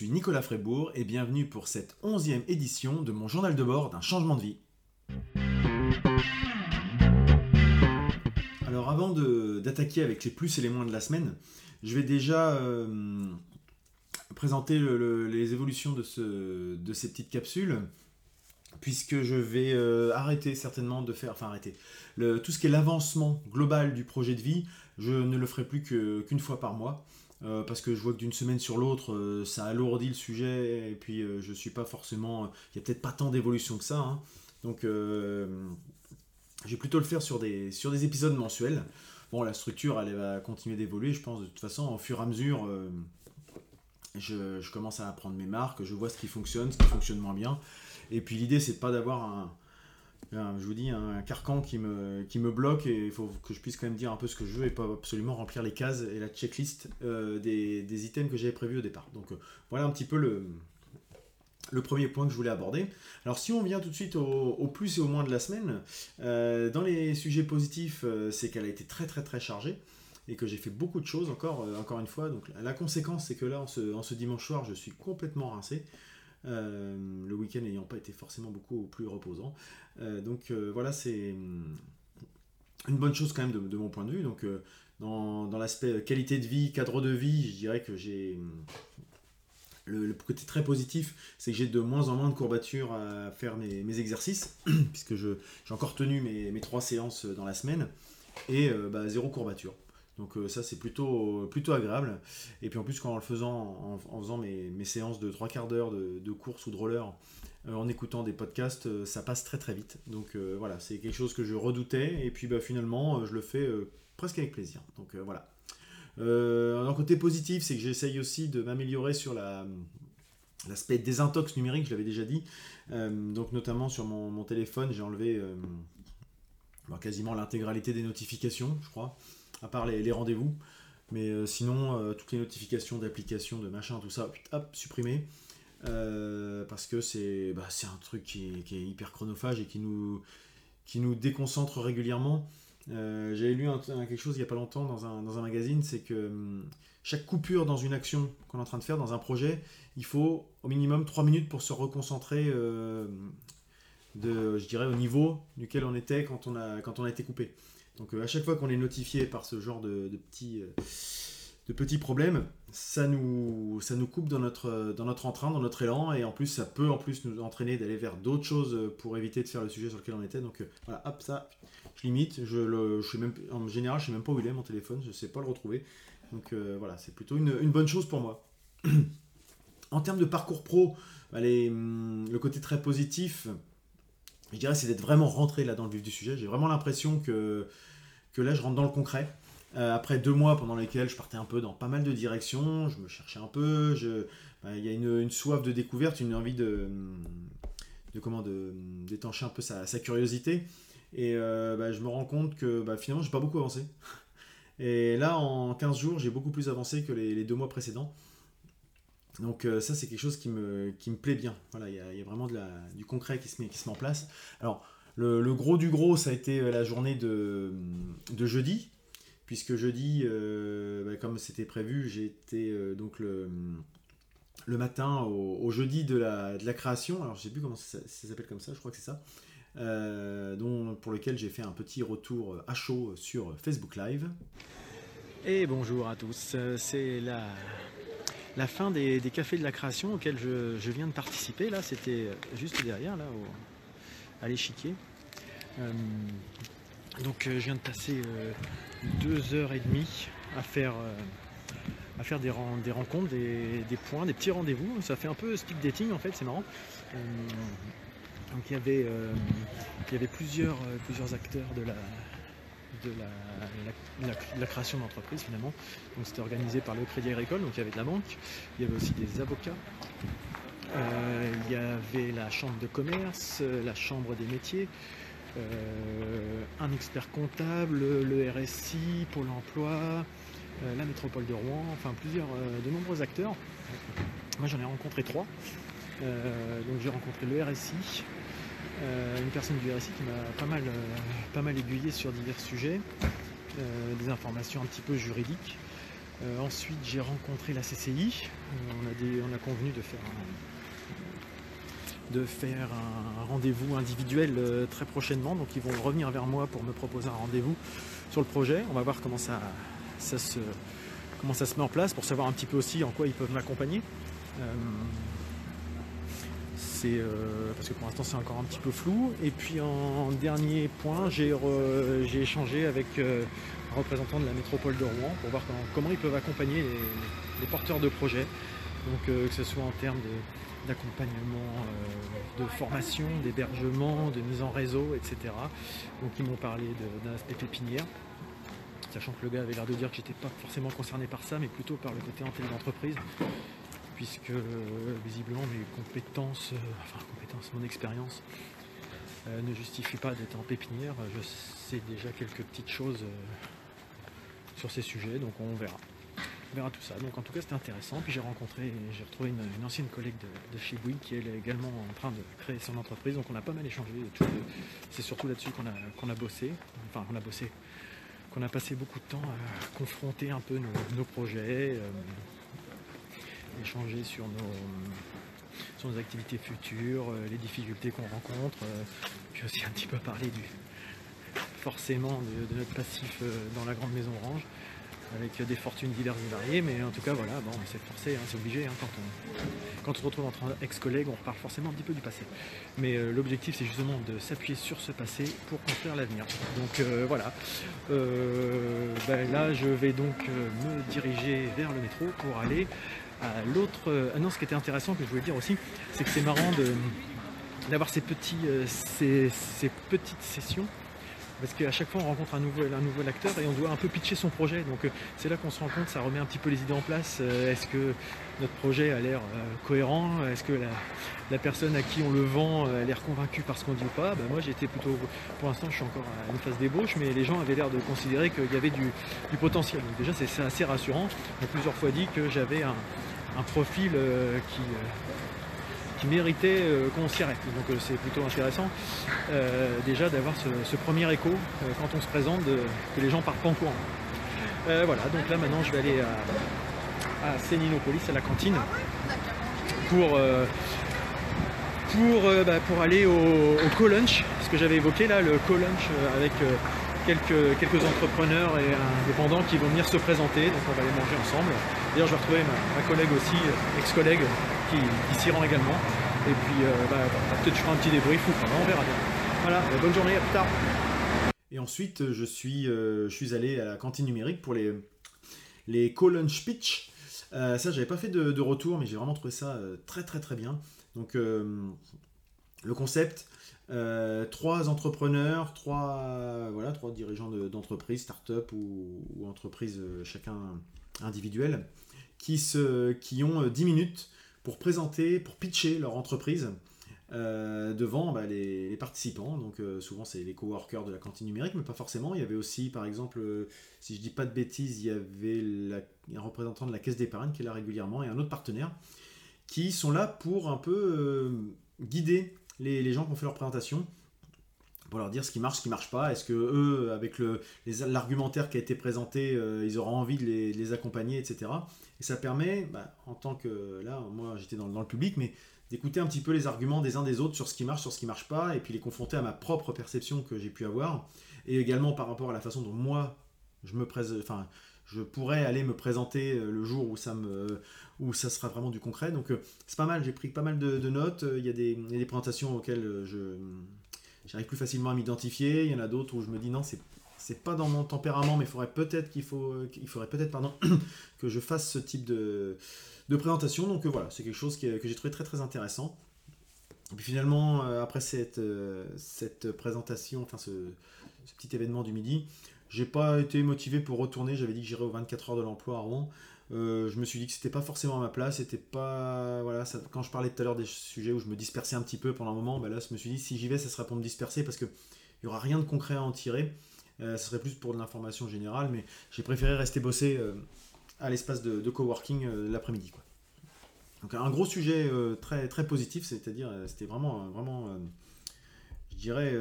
Suis Nicolas Frébourg et bienvenue pour cette onzième édition de mon journal de bord d'un changement de vie. Alors avant d'attaquer avec les plus et les moins de la semaine, je vais déjà euh, présenter le- le- les évolutions de, ce- de ces petites capsules, puisque je vais euh, arrêter certainement de faire, enfin arrêter, tout ce qui est l'avancement global du projet de vie, je ne le ferai plus qu'une fois par mois. Euh, parce que je vois que d'une semaine sur l'autre, euh, ça alourdit le sujet, et puis euh, je suis pas forcément. Il n'y a peut-être pas tant d'évolution que ça. hein. Donc, euh, je vais plutôt le faire sur des, sur des épisodes mensuels. Bon, la structure, elle va continuer d'évoluer, je pense, de toute façon, au fur et à mesure. euh, je, commence à apprendre mes marques, je vois ce qui fonctionne, ce qui fonctionne moins bien. Et puis l'idée, c'est pas d'avoir un- je vous dis, un carcan qui me, qui me bloque et il faut que je puisse quand même dire un peu ce que je veux et pas absolument remplir les cases et la checklist euh, des, des items que j'avais prévus au départ. Donc euh, voilà un petit peu le, le premier point que je voulais aborder. Alors si on vient tout de suite au, plus et au moins de la semaine, euh, dans les sujets positifs, c'est qu'elle a été très très très chargée et que j'ai fait beaucoup de choses encore, encore une fois. Donc la conséquence, c'est que là, en ce, en ce dimanche soir, je suis complètement rincé. Euh, le week-end n'ayant pas été forcément beaucoup plus reposant. Euh, donc euh, voilà, c'est hum, une bonne chose quand même de, mon point de vue. Donc dans, l'aspect qualité de vie, cadre de vie, je dirais que j'ai hum, le, côté très positif, c'est que j'ai de moins en moins de courbatures à faire mes, exercices, puisque j'ai encore tenu mes, trois séances dans la semaine, et bah, zéro courbature. Donc euh, ça c'est plutôt, plutôt agréable. Et puis en plus quand en le faisant, en, faisant mes, mes séances de trois quarts d'heure de, course ou de roller, euh, en écoutant des podcasts, euh, ça passe très très vite. Donc voilà, c'est quelque chose que je redoutais, et puis bah, finalement je le fais presque avec plaisir. Donc voilà. Un côté positif, c'est que j'essaye aussi de m'améliorer sur la, l'aspect désintox numérique, je l'avais déjà dit. Donc notamment sur mon, téléphone, j'ai enlevé quasiment l'intégralité des notifications, je crois, à part les, rendez-vous. Mais euh, sinon, euh, toutes les notifications d'applications, de machin, tout ça, hop, supprimé. Euh, parce que c'est bah, un truc qui est, hyper chronophage et qui nous, qui nous déconcentre régulièrement. J'avais lu quelque chose il n'y a pas longtemps dans un, dans un magazine, c'est que hum, chaque coupure dans une action qu'on est en train de faire, dans un projet, il faut au minimum 3 minutes pour se reconcentrer, de, je dirais, au niveau duquel on était quand on a, quand on a été coupé. Donc euh, à chaque fois qu'on est notifié par ce genre de, petits, euh, de petits problèmes, ça nous, ça nous coupe dans notre, dans notre entrain, dans notre élan, et en plus ça peut en plus nous entraîner d'aller vers d'autres choses euh, pour éviter de faire le sujet sur lequel on était. Donc euh, voilà, hop, ça, je limite. Je sais même, en général, je sais même pas où il est mon téléphone, je sais pas le retrouver. Donc euh, voilà, c'est plutôt une, une bonne chose pour moi. en termes de parcours pro, bah, les, hum, le côté très positif, je dirais, c'est d'être vraiment rentré là dans le vif du sujet. J'ai vraiment l'impression que, que là, je rentre dans le concret. Euh, après deux mois pendant lesquels je partais un peu dans pas mal de directions, je me cherchais un peu, bah, il y a une, soif de découverte, une envie de, de comment d'étancher un peu sa, curiosité. Et euh, bah, je me rends compte que bah, finalement, j'ai pas beaucoup avancé. Et là, en 15 jours, j'ai beaucoup plus avancé que les, deux mois précédents. Donc euh, ça, c'est quelque chose qui me, qui me plaît bien. Voilà, il y a, vraiment du concret qui se, met, qui se met en place. Alors, le, gros du gros, ça a été euh, la journée de, de jeudi, puisque jeudi, euh, bah, comme c'était prévu, été euh, donc le, le matin au, jeudi de la, de la création. Alors, je sais plus comment ça, s'appelle comme ça, je crois que c'est ça. Euh, pour lequel j'ai fait un petit retour à chaud sur Facebook Live. Et bonjour à tous, c'est la, la fin des, des cafés de la création auxquels je, je viens de participer. Là, c'était juste derrière, là, au- à l'échiquier. Euh, donc, euh, je viens de passer euh, deux heures et demie à faire, à faire des, des rencontres, des, points, des petits rendez-vous. Ça fait un peu speed dating en fait, c'est marrant. Donc, il y avait, il y avait plusieurs, plusieurs acteurs de la, de la, création d'entreprise finalement. Donc c'était organisé par le Crédit Agricole, donc il y avait de la banque, il y avait aussi des avocats, il y avait la chambre de commerce, euh, la chambre des métiers, euh, un expert comptable, le RSI, Pôle emploi, euh, la métropole de Rouen, enfin plusieurs, euh, de nombreux acteurs. Moi j'en ai rencontré trois. Euh, donc j'ai rencontré le RSI, euh, une personne du RSI qui m'a pas mal, euh, pas mal aiguillé sur divers sujets, euh, des informations un petit peu juridiques. ensuite, j'ai rencontré la CCI. On a, on a convenu de faire un, de faire un rendez-vous individuel très prochainement. Donc, ils vont revenir vers moi pour me proposer un rendez-vous sur le projet. On va voir comment ça, se, comment ça se met en place pour savoir un petit peu aussi en quoi ils peuvent m'accompagner. c'est parce que pour l'instant c'est encore un petit peu flou. Et puis en dernier point, j'ai échangé avec un représentant de la métropole de Rouen pour voir comment, ils peuvent accompagner les, porteurs de projets. Donc que ce soit en termes d'accompagnement, de, formation, d'hébergement, de mise en réseau, etc. Donc ils m'ont parlé d'un aspect pépinière sachant que le gars avait l'air de dire que j'étais pas forcément concerné par ça, mais plutôt par le côté antenne d'entreprise, puisque euh, visiblement mes compétences, euh, enfin compétences, mon expérience euh, ne justifie pas d'être en pépinière. Je sais déjà quelques petites choses sur ces sujets, donc on verra. On verra tout ça. Donc en tout cas c'était intéressant. Puis j'ai rencontré, j'ai retrouvé une, ancienne collègue de, chez Bouygues qui est également en train de créer son entreprise. Donc on a pas mal échangé. C'est surtout là-dessus qu'on a, qu'on a bossé. Enfin on a bossé qu'on a passé beaucoup de temps à confronter un peu nos, projets, euh, échanger sur nos, activités futures, euh, les difficultés qu'on rencontre, euh, puis aussi un petit peu parler du forcément de notre passif dans la grande maison orange avec des fortunes diverses et variées, mais en tout cas voilà, bon, c'est forcé, hein, c'est obligé, hein, quand, on, quand on se retrouve entre ex-collègues, on reparle forcément un petit peu du passé. Mais euh, l'objectif c'est justement de s'appuyer sur ce passé pour construire l'avenir. Donc euh, voilà, euh, ben là je vais donc me diriger vers le métro pour aller à l'autre. Ah non, ce qui était intéressant que je voulais dire aussi, c'est que c'est marrant d'avoir ces, petits, ces petites sessions parce qu'à chaque fois on rencontre un nouvel, un acteur et on doit un peu pitcher son projet. Donc euh, c'est là qu'on se rend compte, ça remet un petit peu les idées en place. Euh, est-ce que notre projet a l'air euh, cohérent? Est-ce que la, personne à qui on le vend a l'air convaincue par ce qu'on dit ou pas? Ben, Moi j'étais plutôt, pour l'instant je suis encore à une phase d'ébauche, mais les gens avaient l'air de considérer qu'il y avait du, potentiel. Donc déjà c'est assez rassurant. On a plusieurs fois dit que j'avais un, profil qui qui méritait euh, qu'on s'y arrête. Donc euh, c'est plutôt intéressant euh, déjà d'avoir ce, premier écho quand on se présente, que les gens partent en courant. voilà, donc là maintenant je vais aller à, à Séninopolis, à la cantine, pour, pour, bah, pour aller au, co-lunch, ce que j'avais évoqué là, le co-lunch avec quelques, quelques entrepreneurs et indépendants qui vont venir se présenter, donc on va aller manger ensemble. D'ailleurs je vais retrouver ma, collègue aussi, ex-collègue, qui, s'y rend également. Et puis euh, bah, peut-être je ferai un petit débrief ou on verra bien. Voilà, bonne journée, à plus tard. Et ensuite, je suis, euh, je suis allé à la cantine numérique pour les, les co-lunch pitch. Euh, ça, j'avais pas fait de, retour, mais j'ai vraiment trouvé ça très très très bien. Donc, le concept, trois entrepreneurs, trois, voilà, trois dirigeants d'entreprise, start-up ou, ou entreprise chacun individuel, qui, se, qui ont 10 minutes pour présenter, pour pitcher leur entreprise euh, devant bah, les, participants. Donc euh, souvent c'est les coworkers de la cantine numérique, mais pas forcément. Il y avait aussi, par exemple, euh, si je dis pas de bêtises, il y avait un représentant de la caisse d'épargne qui est là régulièrement et un autre partenaire qui sont là pour un peu guider les, gens qui ont fait leur présentation pour leur dire ce qui marche, ce qui marche pas. Est-ce que eux, avec l'argumentaire qui a été présenté, ils auront envie de les accompagner, etc. Et ça permet, bah, en tant que. Là, moi j'étais dans, le public, mais d'écouter un petit peu les arguments des uns des autres sur ce qui marche, sur ce qui marche pas, et puis les confronter à ma propre perception que j'ai pu avoir, et également par rapport à la façon dont moi je me enfin, je pourrais aller me présenter euh, le jour où ça me où ça sera vraiment du concret. Donc euh, c'est pas mal, j'ai pris pas mal de, notes. Il y, des, il y, a des, présentations auxquelles je j'arrive plus facilement à m'identifier. Il y en a d'autres où je me dis non, c'est c'est pas dans mon tempérament, mais il faudrait peut-être qu'il faut, il faudrait peut-être pardon que je fasse ce type de, de présentation. Donc euh, voilà, c'est quelque chose que j'ai trouvé très très intéressant. Et puis finalement, euh, après cette, euh, cette présentation, enfin ce, petit événement du midi, j'ai pas été motivé pour retourner. J'avais dit que j'irais aux 24 heures de l'emploi à Rouen. Je me suis dit que c'était pas forcément à ma place. C'était pas voilà. quand je parlais tout à l'heure des sujets où je me dispersais un petit peu pendant un moment, bah là, je me suis dit si j'y vais, ça sera pour me disperser parce que il y aura rien de concret à en tirer. Euh, ce serait plus pour de l'information générale, mais j'ai préféré rester bosser euh, à l'espace de, coworking euh, l'après-midi. Donc un gros sujet très, très positif, c'est-à-dire c'était vraiment, vraiment je dirais,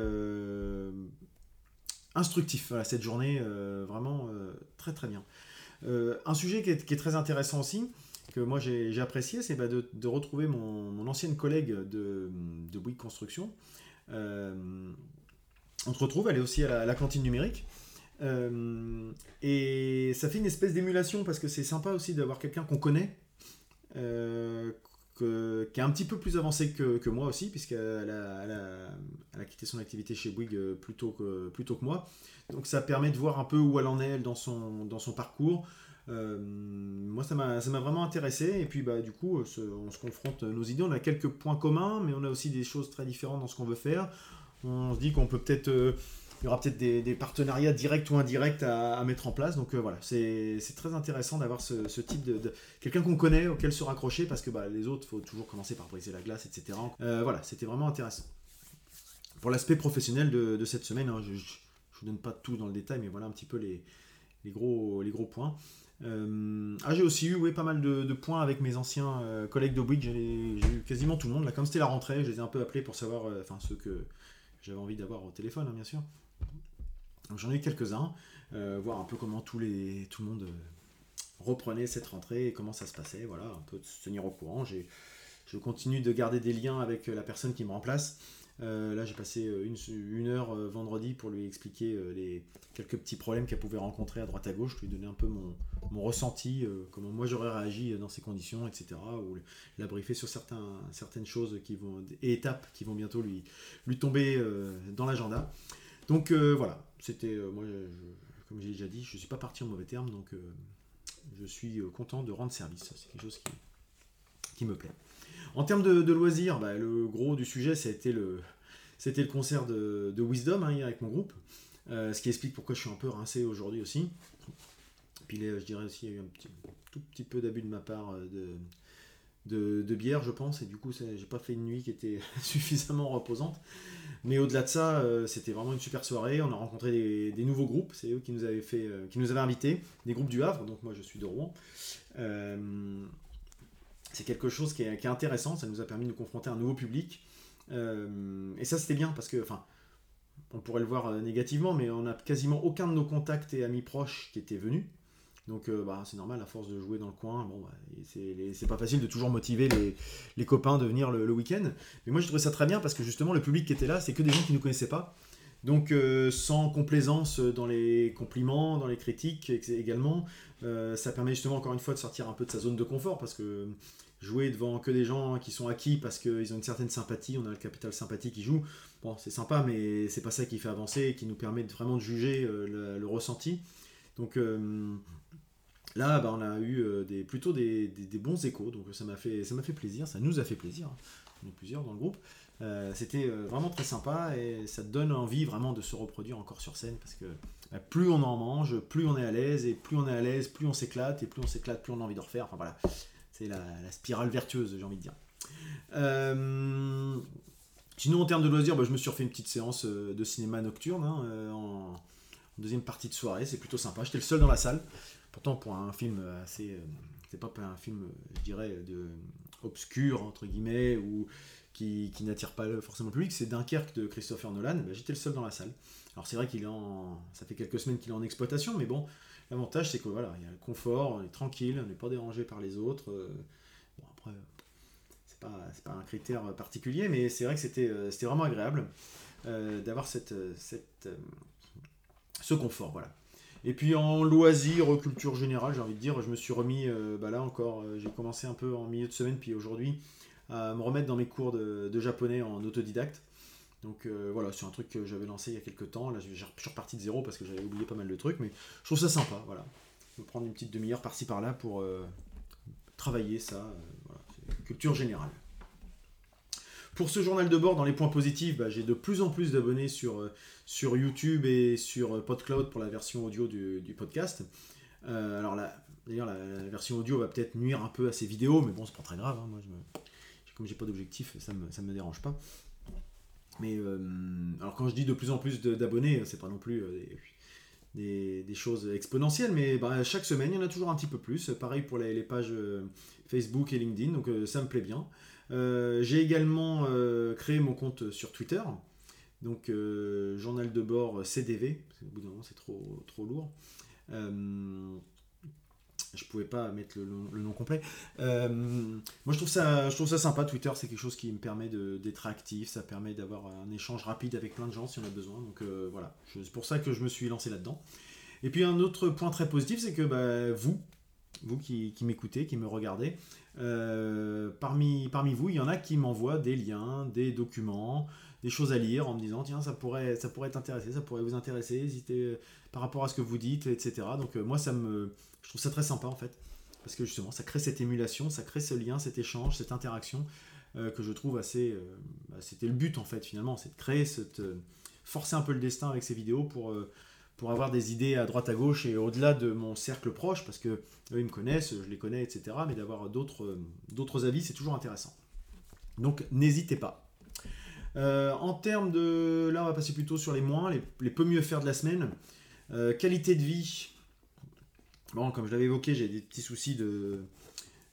instructif cette journée, vraiment très très bien. Un sujet qui est, très intéressant aussi, que moi j'ai apprécié, c'est bah, de, retrouver mon, ancienne collègue de, de Bouygues Construction. on se retrouve, elle est aussi à la, cantine numérique. et ça fait une espèce d'émulation parce que c'est sympa aussi d'avoir quelqu'un qu'on connaît, qui est un petit peu plus avancé que, moi aussi, puisqu'elle a, a, quitté son activité chez Bouygues euh, plutôt que, plutôt que moi. Donc ça permet de voir un peu où elle en est dans son, dans son parcours. Euh, moi, ça m'a vraiment intéressé. Et puis, bah, du coup, on se confronte nos idées. On a quelques points communs, mais on a aussi des choses très différentes dans ce qu'on veut faire. On se dit qu'on peut peut-être euh, il y aura peut-être des, partenariats directs ou indirects à, mettre en place. Donc euh, voilà, c'est très intéressant d'avoir ce, type de, quelqu'un qu'on connaît auquel se raccrocher parce que bah, les autres, il faut toujours commencer par briser la glace, etc. Euh, voilà, c'était vraiment intéressant. Pour l'aspect professionnel de, cette semaine, hein, je ne vous donne pas tout dans le détail, mais voilà un petit peu les, gros, points. Euh, ah, j'ai aussi eu pas mal de, points avec mes anciens collègues de. J'ai eu quasiment tout le monde. Là, comme c'était la rentrée, je les ai un peu appelés pour savoir, enfin ceux que j'avais envie d'avoir au téléphone, hein, bien sûr. J'en ai eu quelques-uns, euh, voir un peu comment tout le monde euh, reprenait cette rentrée et comment ça se passait, voilà, un peu de se tenir au courant. Je continue de garder des liens avec euh, la personne qui me remplace. là, j'ai passé une, heure vendredi pour lui expliquer les quelques petits problèmes qu'elle pouvait rencontrer à droite à gauche, lui donner un peu mon, mon ressenti, comment moi j'aurais réagi dans ces conditions, etc. Ou la briefer sur certaines choses qui vont, et étapes qui vont bientôt lui, lui tomber dans l'agenda. Donc voilà, c'était, euh, moi, comme j'ai déjà dit, je ne suis pas parti en mauvais termes, donc euh, je suis euh, content de rendre service. C'est quelque chose qui, me plaît. En termes de, loisirs, bah, le gros du sujet, c'était le, concert de, Wisdom hein, avec mon groupe, ce qui explique pourquoi je suis un peu rincé aujourd'hui aussi. Puis je dirais aussi, il y a eu un petit, tout petit peu d'abus de ma part de, de, bière, je pense, et du coup, j'ai pas fait une nuit qui était suffisamment reposante. Mais au-delà de ça, euh, c'était vraiment une super soirée. On a rencontré des, nouveaux groupes. C'est eux qui nous avaient fait, euh, qui nous avaient invités, des groupes du Havre. Donc moi, je suis de Rouen. Euh, c'est quelque chose qui est, intéressant. Ça nous a permis de nous confronter à un nouveau public. et ça, c'était bien parce que, enfin, on pourrait le voir négativement, mais on n'a quasiment aucun de nos contacts et amis proches qui étaient venus. Donc euh, bah, c'est normal, à force de jouer dans le coin, bon, bah, c'est pas facile de toujours motiver les, copains de venir le, week-end. Mais moi je trouvais ça très bien parce que justement le public qui était là, c'est que des gens qui ne nous connaissaient pas. Donc euh, sans complaisance dans les compliments, dans les critiques également, euh, ça permet justement encore une fois de sortir un peu de sa zone de confort parce que jouer devant que des gens qui sont acquis parce qu'ils ont une certaine sympathie, on a le capital sympathie qui joue, bon c'est sympa mais c'est pas ça qui fait avancer et qui nous permet vraiment de juger le, ressenti. Donc Là, bah, on a eu euh, plutôt des, bons échos, donc ça m'a fait, plaisir, ça nous a fait plaisir. On est plusieurs dans le groupe. Euh, c'était euh, vraiment très sympa et ça donne envie vraiment de se reproduire encore sur scène parce que bah, plus on en mange, plus on est à l'aise et plus on est à l'aise, plus on s'éclate et plus on s'éclate, plus on a envie de refaire. Enfin voilà, c'est la, spirale vertueuse, j'ai envie de dire. sinon, en termes de loisirs, bah, je me suis refait une petite séance de cinéma nocturne hein, en deuxième partie de soirée. C'est plutôt sympa. J'étais le seul dans la salle. Pourtant, pour un film assez. Euh, c'est pas un film, je dirais, de obscur, entre guillemets, ou qui, n'attire pas forcément le public, c'est Dunkerque de Christopher Nolan. Bah, j'étais le seul dans la salle. Alors, c'est vrai qu'il est en. Ça fait quelques semaines qu'il est en exploitation, mais bon, l'avantage, c'est que voilà, il y a le confort, on est tranquille, on n'est pas dérangé par les autres. Euh, bon, après, c'est pas, pas un critère particulier, mais c'est vrai que c'était euh, vraiment agréable d'avoir ce confort, voilà. Et puis en loisir, culture générale, j'ai envie de dire, je me suis remis, euh, bah là encore, euh, j'ai commencé un peu en milieu de semaine, puis aujourd'hui, à me remettre dans mes cours de, japonais en autodidacte. Donc euh, voilà, c'est un truc que j'avais lancé il y a quelques temps. Là, je suis reparti de zéro parce que j'avais oublié pas mal de trucs, mais je trouve ça sympa. Voilà, me prendre une petite demi-heure par-ci par-là pour travailler ça. Culture générale. Pour ce journal de bord, dans les points positifs, bah, j'ai de plus en plus d'abonnés sur, euh, sur YouTube et sur euh, PodCloud pour la version audio du, podcast. Euh, alors là, d'ailleurs, la, version audio va peut-être nuire un peu à ces vidéos, mais bon, c'est pas très grave. Hein. moi, je me, comme j'ai pas d'objectif, ça me, ça me dérange pas. Mais alors quand je dis de plus en plus d'abonnés, c'est pas non plus des, choses exponentielles, mais bah, chaque semaine, il y en a toujours un petit peu plus. Pareil pour les pages Facebook et LinkedIn, donc ça me plaît bien. Euh, j'ai également euh, créé mon compte sur Twitter, donc euh, journal de bord CDV, parce bout d'un moment c'est trop, trop lourd. je pouvais pas mettre le, nom, complet. Moi, je trouve ça, je trouve ça sympa. Twitter, c'est quelque chose qui me permet d'être actif. Ça permet d'avoir un échange rapide avec plein de gens si on a besoin. Donc voilà, c'est pour ça que je me suis lancé là-dedans. Et puis un autre point très positif, c'est que bah, vous, vous qui, m'écoutez, qui me regardez, euh, parmi, parmi vous, il y en a qui m'envoient des liens, des documents, des choses à lire en me disant tiens ça pourrait ça pourrait t'intéresser, ça pourrait vous intéresser, hésitez par rapport à ce que vous dites, etc. Donc moi ça me je trouve ça très sympa en fait, parce que justement, ça crée cette émulation, ça crée ce lien, cet échange, cette interaction euh, que je trouve assez. Euh, bah, c'était le but en fait finalement, c'est de créer cette. Euh, forcer un peu le destin avec ces vidéos pour, pour avoir des idées à droite à gauche et au-delà de mon cercle proche, parce que eux ils me connaissent, je les connais, etc. Mais d'avoir d'autres, d'autres avis, c'est toujours intéressant. Donc n'hésitez pas. en termes de. Là, on va passer plutôt sur les moins, les, peu mieux faire de la semaine. qualité de vie, Bon, comme je l'avais évoqué, j'ai des petits soucis de,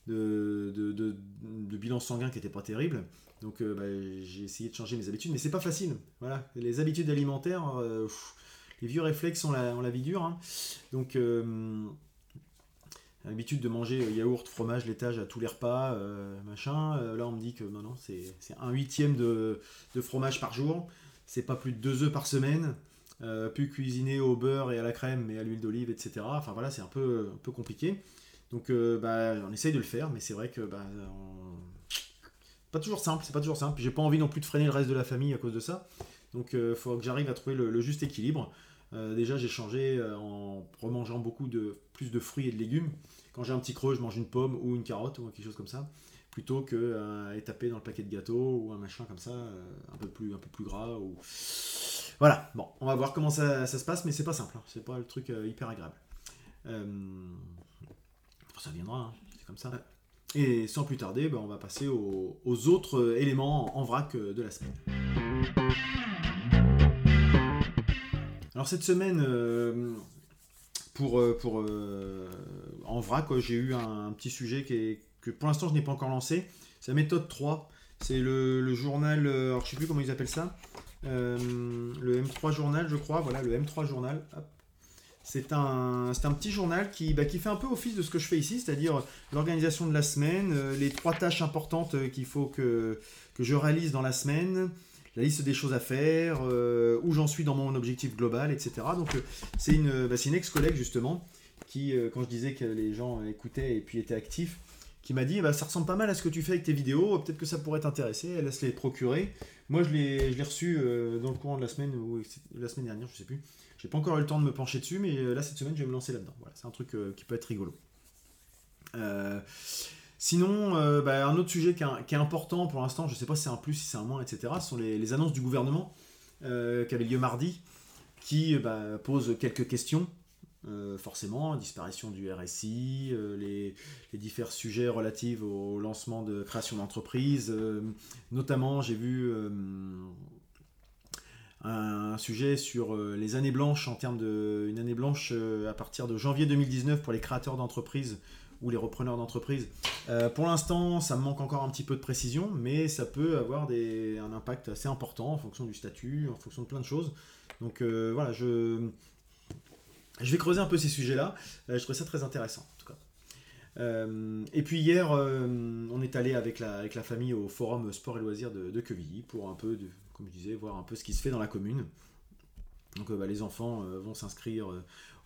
de, bilan sanguin qui n'étaient pas terribles. Donc euh, bah, j'ai essayé de changer mes habitudes, mais c'est pas facile. Voilà, les habitudes alimentaires, euh, les vieux réflexes ont la, la vie dure. Hein. Donc euh, l'habitude de manger yaourt, fromage, laitage à tous les repas, machin. là on me dit que non, non, c'est un huitième de, fromage par jour. C'est pas plus de deux œufs par semaine. Euh, plus cuisiner au beurre et à la crème, mais à l'huile d'olive, etc. Enfin voilà, c'est un peu, compliqué. Donc euh, bah, on essaye de le faire, mais c'est vrai que bah, pas toujours simple, c'est pas toujours simple. J'ai pas envie non plus de freiner le reste de la famille à cause de ça. Donc il euh, faut que j'arrive à trouver le, juste équilibre. déjà j'ai changé en remangeant beaucoup de plus de fruits et de légumes. Quand j'ai un petit creux, je mange une pomme ou une carotte ou quelque chose comme ça, plutôt que à taper dans le paquet de gâteaux ou un machin comme ça, un peu plus un peu plus gras ou voilà, bon, on va voir comment ça, se passe, mais c'est pas simple, hein. c'est pas le truc euh, hyper agréable. Euh, ça viendra, hein. c'est comme ça. Et sans plus tarder, ben, on va passer aux, autres éléments en vrac euh, de la semaine. Alors cette semaine, pour, pour en vrac, j'ai eu un, petit sujet qui que pour l'instant je n'ai pas encore lancé. C'est la méthode 3. C'est le, journal, alors je sais plus comment ils appellent ça. Euh, le M3 Journal, je crois. Voilà, le M3 Journal. C'est un, un petit journal qui, bah, qui fait un peu office de ce que je fais ici, c'est-à-dire l'organisation de la semaine, euh, les trois tâches importantes euh, qu'il faut que, que je réalise dans la semaine, la liste des choses à faire, où j'en suis dans mon objectif global, etc. Donc c'est une, bah, une ex-collègue justement qui, quand je disais que les gens écoutaient et puis étaient actifs, qui m'a dit bah, ça ressemble pas mal à ce que tu fais avec tes vidéos, peut-être que ça pourrait t'intéresser, elle laisse les procurer. Moi je l'ai reçu euh, dans le courant de la semaine ou la semaine dernière, je sais plus. J'ai pas encore eu le temps de me pencher dessus, mais euh, là cette semaine je vais me lancer là-dedans. Voilà, c'est un truc euh, qui peut être rigolo. Sinon, bah, un autre sujet qui est, important pour l'instant, je sais pas si c'est un plus, si c'est un moins, etc., sont les, annonces du gouvernement qui avaient lieu mardi, qui bah, posent quelques questions euh, forcément, disparition du RSI, euh, les, différents sujets relatifs au lancement de création d'entreprise. Euh, notamment, j'ai vu un, sujet sur les années blanches en termes de une année blanche à partir de janvier 2019 pour les créateurs d'entreprises ou les repreneurs d'entreprises. pour l'instant, ça me manque encore un petit peu de précision, mais ça peut avoir des, un impact assez important en fonction du statut, en fonction de plein de choses. Donc voilà, je, je vais creuser un peu ces sujets-là. Euh, je trouve ça très intéressant, en tout cas. Euh, et puis hier, euh, on est allé avec la, avec la famille au forum sport et loisirs de, de Quevilly pour un peu, de, comme je disais, voir un peu ce qui se fait dans la commune. Donc bah, les enfants vont s'inscrire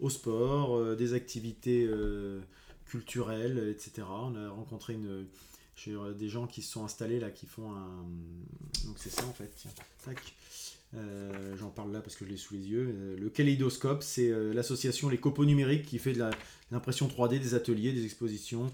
au sport, des activités culturelles, etc. On a rencontré une, des gens qui se sont installés là, qui font un... Donc c'est ça en fait, tiens, tac. Euh, j'en parle là parce que je l'ai sous les yeux. Euh, le Kaleidoscope, c'est euh, l'association Les Copeaux Numériques qui fait de l'impression 3D, des ateliers, des expositions.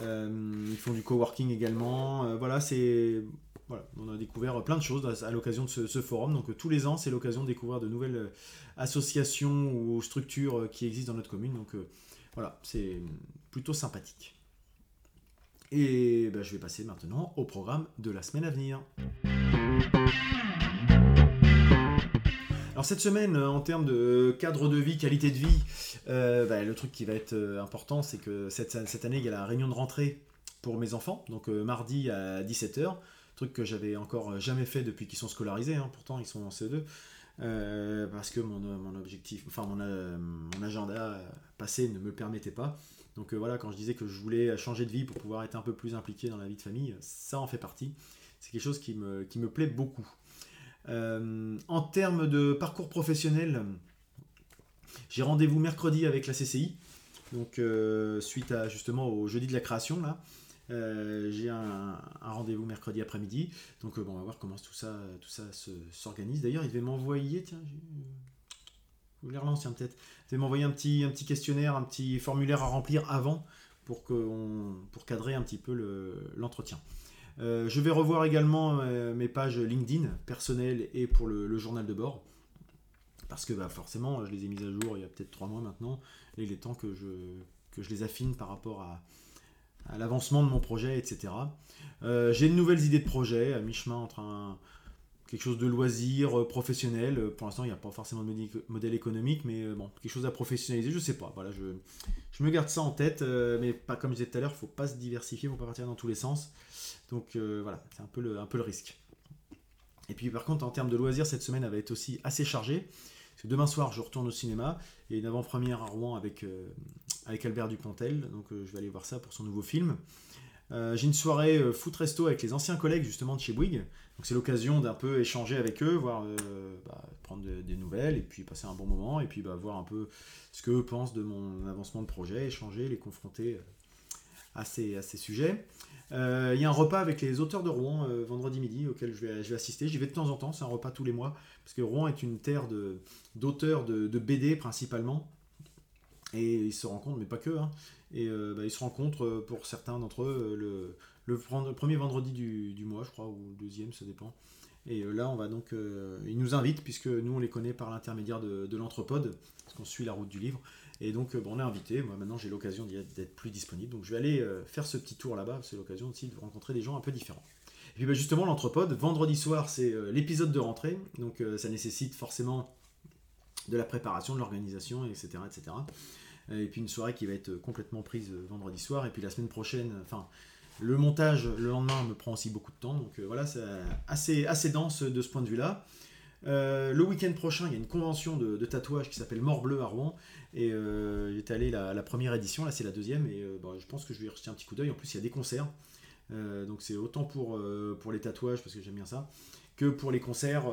ils font du coworking également. voilà, c'est. Voilà, on a découvert plein de choses à, l'occasion de ce, forum. Donc tous les ans, c'est l'occasion de découvrir de nouvelles associations ou structures qui existent dans notre commune. Donc voilà, c'est plutôt sympathique. Et ben, je vais passer maintenant au programme de la semaine à venir. Alors cette semaine, euh, en termes de cadre de vie, qualité de vie, euh, bah, le truc qui va être euh, important, c'est que cette, année, il y a la réunion de rentrée pour mes enfants, donc mardi à 17h, truc que j'avais encore jamais fait depuis qu'ils sont scolarisés, hein. pourtant ils sont en CE2. Parce que mon, objectif, enfin mon, mon, agenda passé ne me le permettait pas. Donc voilà, quand je disais que je voulais changer de vie pour pouvoir être un peu plus impliqué dans la vie de famille, ça en fait partie. C'est quelque chose qui me, qui me plaît beaucoup. en termes de parcours professionnel, j'ai rendez-vous mercredi avec la CCI. Donc suite à justement au jeudi de la création là. Euh, j'ai un, rendez-vous mercredi après-midi. Donc euh, bon, on va voir comment tout ça, tout ça s'organise. D'ailleurs, il devait m'envoyer, tiens, je vous les peut-être. Il devait m'envoyer un petit, un petit questionnaire, un petit formulaire à remplir avant pour, que pour cadrer un petit peu l'entretien. Euh, je vais revoir également mes pages LinkedIn personnelles et pour le, journal de bord. Parce que bah, forcément, je les ai mises à jour il y a peut-être trois mois maintenant. Et il est temps que je, que je les affine par rapport à, à l'avancement de mon projet, etc. Euh, j'ai de nouvelles idées de projet, à mi-chemin entre un, quelque chose de loisir, euh, professionnel. Euh, pour l'instant, il n'y a pas forcément de modèle économique, mais bon, quelque chose à professionnaliser, je sais pas. Voilà, je, je me garde ça en tête, mais pas comme je disais tout à l'heure, il ne faut pas se diversifier, il ne faut pas partir dans tous les sens. Donc voilà, c'est un peu, le, un peu le risque. Et puis par contre, en termes de loisirs, cette semaine va être aussi assez chargée. Demain soir, je retourne au cinéma. A une avant-première à Rouen avec, avec Albert Dupontel. Donc euh, je vais aller voir ça pour son nouveau film. Euh, j'ai une soirée euh, foot resto avec les anciens collègues justement de chez Bouygues. Donc c'est l'occasion d'un peu échanger avec eux, voir, bah, prendre des nouvelles et puis passer un bon moment et puis bah, voir un peu ce qu'eux pensent de mon avancement de projet, échanger, les confronter à ces, à ces sujets. Il y a un repas avec les auteurs de Rouen vendredi midi auquel je vais, assister. J'y vais de temps en temps, c'est un repas tous les mois parce que Rouen est une terre d'auteurs de, de BD principalement. Et ils se rencontrent, mais pas que, hein. et euh, bah, ils se rencontrent euh, pour certains d'entre eux le, le, premier vendredi du, mois, je crois, ou le deuxième, ça dépend. Et euh, là, on va donc. ils nous invitent, puisque nous, on les connaît par l'intermédiaire de, de l'Anthropode, parce qu'on suit la route du livre. Et donc, bon, on est invité. Moi, maintenant, j'ai l'occasion d'être plus disponible. Donc, je vais aller faire ce petit tour là-bas. C'est l'occasion aussi de rencontrer des gens un peu différents. Et puis, bah, justement, l'Anthropode, vendredi soir, c'est l'épisode de rentrée. Donc, ça nécessite forcément de la préparation, de l'organisation, etc., etc. Et puis une soirée qui va être complètement prise euh, vendredi soir. Et puis la semaine prochaine, enfin, le montage le lendemain me prend aussi beaucoup de temps. Donc euh, voilà, c'est assez, dense de ce point de vue-là. Euh, le week-end prochain, il y a une convention de, tatouage qui s'appelle Mort Bleu à Rouen. Et j'étais allé la, première édition, là c'est la deuxième. Et je pense que je vais y rejeter un petit coup d'œil. En plus, il y a des concerts. donc c'est autant pour, pour les tatouages, parce que j'aime bien ça, que pour les concerts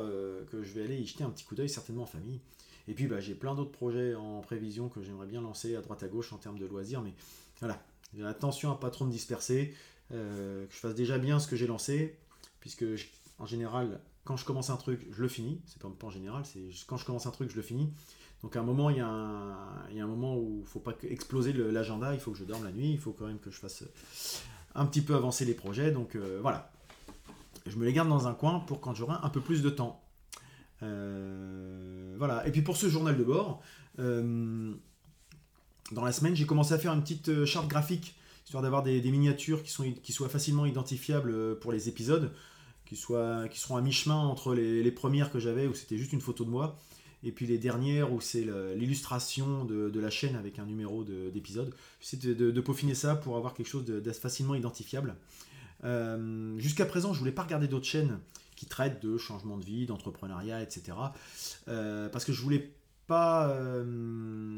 que je vais aller y jeter un petit coup d'œil, certainement en famille. Et puis bah, j'ai plein d'autres projets en prévision que j'aimerais bien lancer à droite à gauche en termes de loisirs. Mais voilà, attention à pas trop me disperser, euh, que je fasse déjà bien ce que j'ai lancé, puisque en général, quand je commence un truc, je le finis. C'est pas, pas en général, c'est quand je commence un truc, je le finis. Donc à un moment, il y a un, moment où il faut pas exploser l'agenda, il faut que je dorme la nuit, il faut quand même que je fasse un petit peu avancer les projets. Donc euh, voilà, je me les garde dans un coin pour quand j'aurai un peu plus de temps. Euh, voilà. Et puis pour ce journal de bord, euh, dans la semaine, j'ai commencé à faire une petite euh, charte graphique, histoire d'avoir des, miniatures qui, soient facilement identifiables pour les épisodes, qui, soient, qui seront à mi-chemin entre les, premières que j'avais, où c'était juste une photo de moi, et puis les dernières, où c'est l'illustration de, la chaîne avec un numéro d'épisode. J'essaie de, de, peaufiner ça pour avoir quelque chose de, facilement identifiable. Jusqu'à présent, je voulais pas regarder d'autres chaînes qui traite de changement de vie, d'entrepreneuriat, etc. Euh, parce que je voulais pas euh,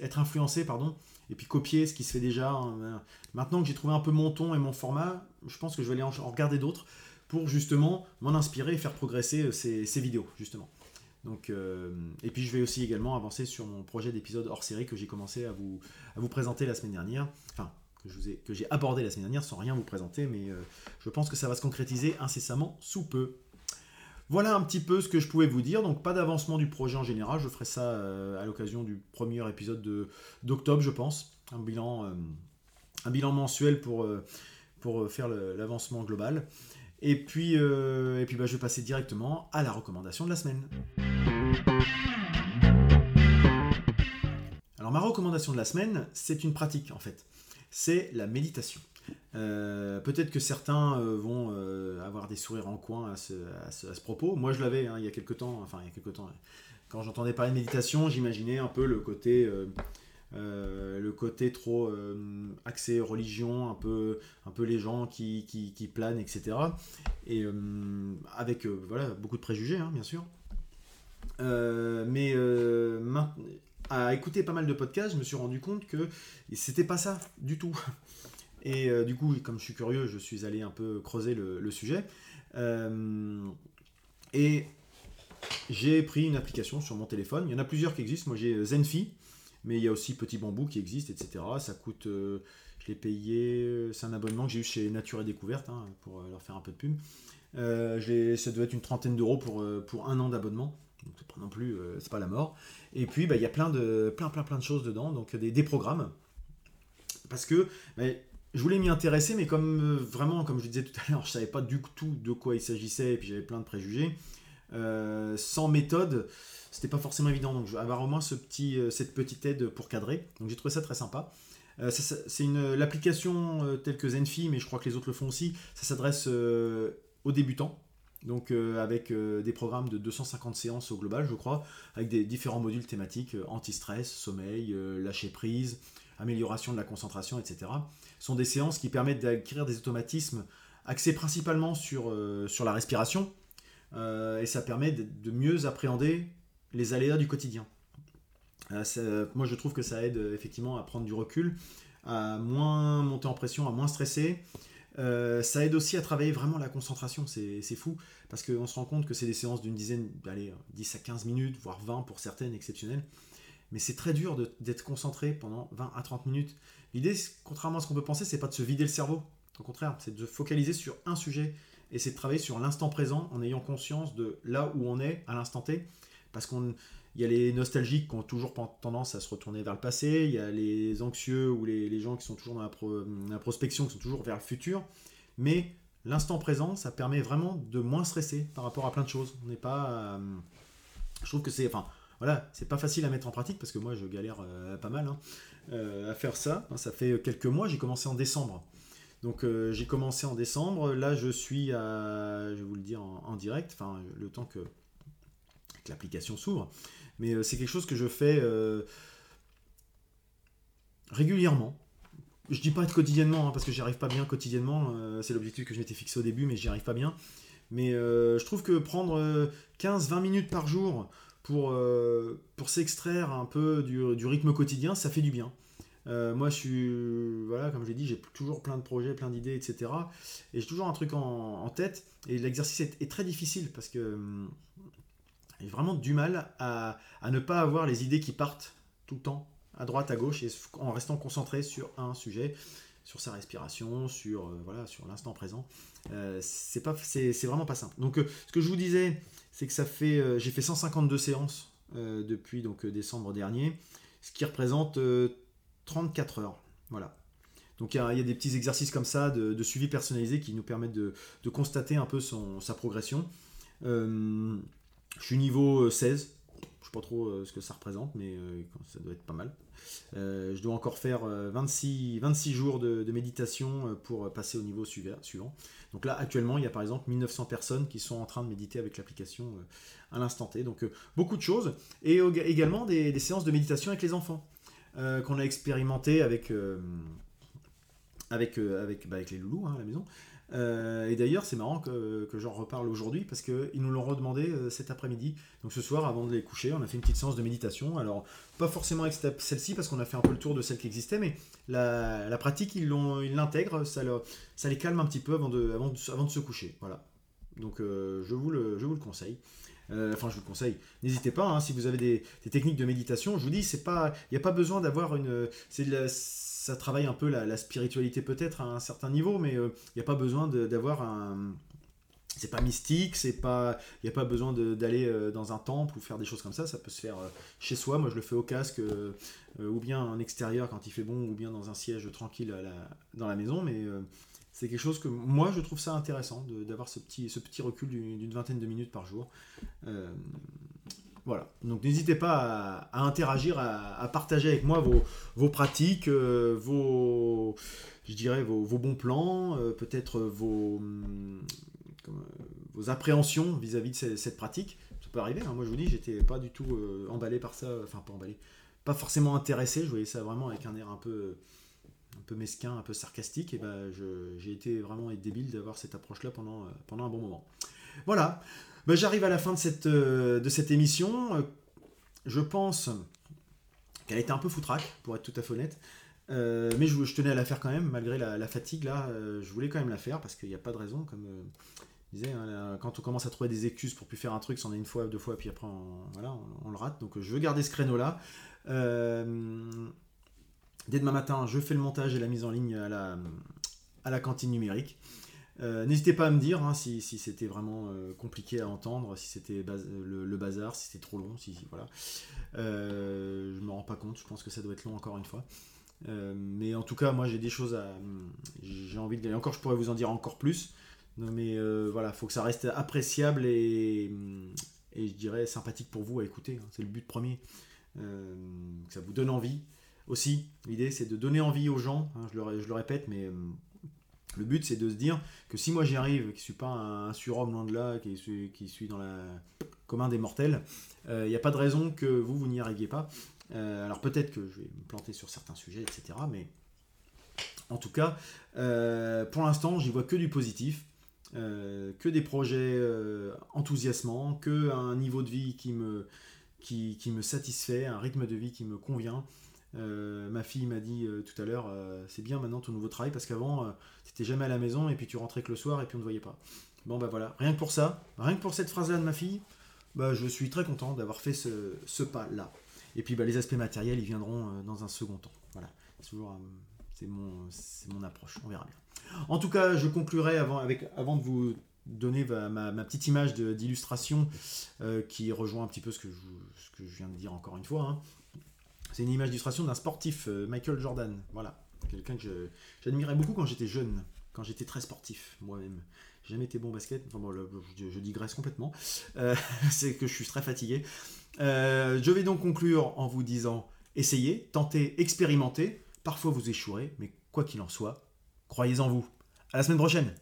être influencé, pardon, et puis copier ce qui se fait déjà. Hein. Maintenant que j'ai trouvé un peu mon ton et mon format, je pense que je vais aller en, regarder d'autres pour justement m'en inspirer et faire progresser euh, ces, vidéos, justement. Donc, et puis je vais aussi également avancer sur mon projet d'épisode hors série que j'ai commencé à vous, à vous présenter la semaine dernière. Enfin, que j'ai abordé la semaine dernière sans rien vous présenter, mais euh, je pense que ça va se concrétiser incessamment sous peu. Voilà un petit peu ce que je pouvais vous dire. Donc pas d'avancement du projet en général. Je ferai ça euh, à l'occasion du premier épisode d'octobre, je pense. Un bilan, euh, un bilan mensuel pour, pour faire l'avancement global. Et puis, et puis bah, je vais passer directement à la recommandation de la semaine. Alors ma recommandation de la semaine, c'est une pratique en fait c'est la méditation. Euh, peut-être que certains euh, vont euh, avoir des sourires en coin à ce, propos. Moi, je l'avais hein, il y a quelques temps. Enfin, il y a temps. Quand j'entendais parler de méditation, j'imaginais un peu le côté, le côté trop axé religion, un peu, un peu les gens qui, qui, planent, etc. Et avec voilà beaucoup de préjugés, hein, bien sûr. mais à écouter pas mal de podcasts, je me suis rendu compte que c'était pas ça du tout. Et euh, du coup, comme je suis curieux, je suis allé un peu creuser le, sujet. Euh, et j'ai pris une application sur mon téléphone. Il y en a plusieurs qui existent. Moi, j'ai Zenfi, mais il y a aussi Petit Bambou qui existe, etc. Ça coûte, euh, je l'ai payé, c'est un abonnement que j'ai eu chez Nature et Découverte, hein, pour leur faire un peu de pub. ça doit être une trentaine d'euros pour un an d'abonnement. Donc c'est pas non plus, c'est pas la mort. Et puis bah, il y a plein de, plein, plein, plein de choses dedans, donc des, des programmes. Parce que bah, je voulais m'y intéresser, mais comme euh, vraiment, comme je disais tout à l'heure, je savais pas du tout de quoi il s'agissait, et puis j'avais plein de préjugés. Euh, sans méthode, c'était pas forcément évident. Donc, je vais avoir au moins euh, cette petite aide pour cadrer. Donc, j'ai trouvé ça très sympa. c'est une l'application telle que Zenfi, mais je crois que les autres le font aussi. Ça s'adresse aux débutants. Donc avec des programmes de 250 séances au global, je crois, avec des différents modules thématiques anti-stress, sommeil, lâcher prise, amélioration de la concentration, etc sont des séances qui permettent d'acquérir des automatismes axés principalement sur, euh, sur la respiration, euh, et ça permet de, mieux appréhender les aléas du quotidien. Euh, moi, je trouve que ça aide effectivement à prendre du recul, à moins monter en pression, à moins stresser. Ça aide aussi à travailler vraiment la concentration, c'est fou, parce qu'on se rend compte que c'est des séances d'une dizaine, allez, 10 à 15 minutes, voire 20 pour certaines exceptionnelles. Mais c'est très dur d'être concentré pendant 20 à 30 minutes. L'idée, contrairement à ce qu'on peut penser, c'est pas de se vider le cerveau. Au contraire, c'est de focaliser sur un sujet et c'est de travailler sur l'instant présent en ayant conscience de là où on est à l'instant T. Parce qu'il y a les nostalgiques qui ont toujours tendance à se retourner vers le passé, il y a les anxieux ou les, gens qui sont toujours dans la, prospection, qui sont toujours vers le futur. Mais l'instant présent, ça permet vraiment de moins stresser par rapport à plein de choses. On n'est pas. Euh, je trouve que c'est. Enfin, voilà, c'est pas facile à mettre en pratique parce que moi je galère euh, pas mal. Hein. Euh, à faire ça. Ça fait quelques mois, j'ai commencé en décembre. Donc j'ai commencé en décembre, là je suis à, je vais vous le dire en, direct, enfin le temps que, l'application s'ouvre, mais euh, c'est quelque chose que je fais régulièrement. Je dis pas être quotidiennement, hein, parce que j'y arrive pas bien quotidiennement, c'est l'objectif que je m'étais fixé au début, mais j'y arrive pas bien. Mais je trouve que prendre 15-20 minutes par jour pour, euh, pour s'extraire un peu du, rythme quotidien, ça fait du bien. Euh, moi, je suis, voilà, comme je l'ai dit, j'ai toujours plein de projets, plein d'idées, etc. Et j'ai toujours un truc en, en tête. Et l'exercice est, très difficile parce que hum, j'ai vraiment du mal à, ne pas avoir les idées qui partent tout le temps, à droite, à gauche, et en restant concentré sur un sujet, sur sa respiration, sur, euh, voilà, sur l'instant présent. c'est pas, c'est, vraiment pas simple. Donc, ce que je vous disais, c'est que ça fait, euh, j'ai fait 152 séances euh, depuis donc euh, décembre dernier, ce qui représente 34 heures. Voilà. Donc il y, a des petits exercices comme ça de, suivi personnalisé qui nous permettent de, constater un peu son, sa progression. Je suis niveau 16, je sais pas trop ce que ça représente, mais ça doit être pas mal. je dois encore faire 26, 26 jours de, méditation pour passer au niveau suivant. Donc là, actuellement, il y a par exemple 1900 personnes qui sont en train de méditer avec l'application euh, à l'instant T. Donc euh, beaucoup de choses. Et également des, séances de méditation avec les enfants euh, qu'on a expérimenté bah, avec les loulous hein, à la maison. Et d'ailleurs, c'est marrant que, que j'en reparle aujourd'hui parce qu'ils nous l'ont redemandé cet après-midi. Donc ce soir, avant de les coucher, on a fait une petite séance de méditation. Alors, pas forcément avec celle-ci parce qu'on a fait un peu le tour de celle qui existait, mais la, pratique, ils l'intègrent, ça, les calme un petit peu avant de, avant de se coucher. Voilà. Donc euh, je, vous le, je vous le conseille. Euh, enfin, je vous le conseille. N'hésitez pas, hein, si vous avez des, techniques de méditation, je vous dis, il n'y a pas besoin d'avoir une, ça travaille un peu la, spiritualité peut-être à un certain niveau, mais euh, il n'y a pas besoin d'avoir un, c'est pas mystique, c'est pas, il n'y a pas besoin d'aller euh, dans un temple ou faire des choses comme ça. Ça peut se faire chez soi. Moi, je le fais au casque ou bien en extérieur quand il fait bon, ou bien dans un siège tranquille dans la maison. Mais c'est quelque chose que moi, je trouve ça intéressant d'avoir ce petit, recul d'une vingtaine de minutes par jour. voilà. Donc n'hésitez pas à, interagir, à, partager avec moi vos, pratiques, vos, je dirais vos, bons plans, peut-être vos hum, euh, vos appréhensions vis-à-vis de cette, pratique. Ça peut arriver, hein. moi je vous dis, j'étais pas du tout euh, emballé par ça, enfin pas emballé, pas forcément intéressé, je voyais ça vraiment avec un air un peu, peu mesquin, un peu sarcastique, et ben j'ai été vraiment débile d'avoir cette approche-là pendant, euh, pendant un bon moment. Voilà, ben, j'arrive à la fin de cette, de cette émission. Je pense qu'elle était un peu foutraque, pour être tout à fait honnête. Euh, mais je, tenais à la faire quand même, malgré la, fatigue, là, euh, je voulais quand même la faire, parce qu'il n'y a pas de raison, comme je disais, hein, quand on commence à trouver des excuses pour plus faire un truc, c'en est une fois, deux fois, puis après, on, voilà, on, le rate. Donc je veux garder ce créneau-là. Dès demain matin, je fais le montage et la mise en ligne à la, à la cantine numérique. Euh, n'hésitez pas à me dire hein, si, c'était vraiment euh, compliqué à entendre, si c'était le, bazar, si c'était trop long, si, voilà. Euh, je me rends pas compte, je pense que ça doit être long encore une fois. mais en tout cas, moi j'ai des choses à. J'ai envie de. Encore, je pourrais vous en dire encore plus. mais voilà, faut que ça reste appréciable et, et je dirais sympathique pour vous à écouter. Hein. c'est le but premier. que ça vous donne envie. Aussi, l'idée c'est de donner envie aux gens. Hein, je, le, je, répète, mais le but, c'est de se dire que si moi j'y arrive, qui ne suis pas un, surhomme loin de là, qui suis, suis dans la commun des mortels, il euh, n'y a pas de raison que vous, vous n'y arriviez pas. Euh, alors peut-être que je vais me planter sur certains sujets, etc. Mais en tout cas, euh, pour l'instant, j'y vois que du positif. que des projets enthousiasmants, que un niveau de vie qui me satisfait, un rythme de vie qui me convient. Euh, ma fille m'a dit euh, tout à l'heure, euh, c'est bien maintenant ton nouveau travail parce qu'avant, t'étais jamais à la maison et puis tu rentrais que le soir et puis on ne voyait pas. Bon bah voilà, rien que pour ça, rien que pour cette phrase-là de ma fille, bah, je suis très content d'avoir fait ce, pas-là. Et puis bah, les aspects matériels, ils viendront dans un second temps. Voilà, c'est toujours c'est mon, mon approche, on verra bien. En tout cas, je conclurai avant, avec, avant de vous donner ma, petite image d'illustration qui rejoint un petit peu ce que, je, ce que je viens de dire encore une fois. Hein. C'est une image d'illustration d'un sportif, euh, Michael Jordan. Voilà. Quelqu'un que j'admirais beaucoup quand j'étais jeune, quand j'étais très sportif moi-même. J'ai jamais été bon au basket. Enfin bon, je, digresse complètement. Euh, c'est que je suis très fatigué. Euh, je vais donc conclure en vous disant essayez, tentez, expérimentez. Parfois vous échouerez, mais quoi qu'il en soit, croyez en vous. À la semaine prochaine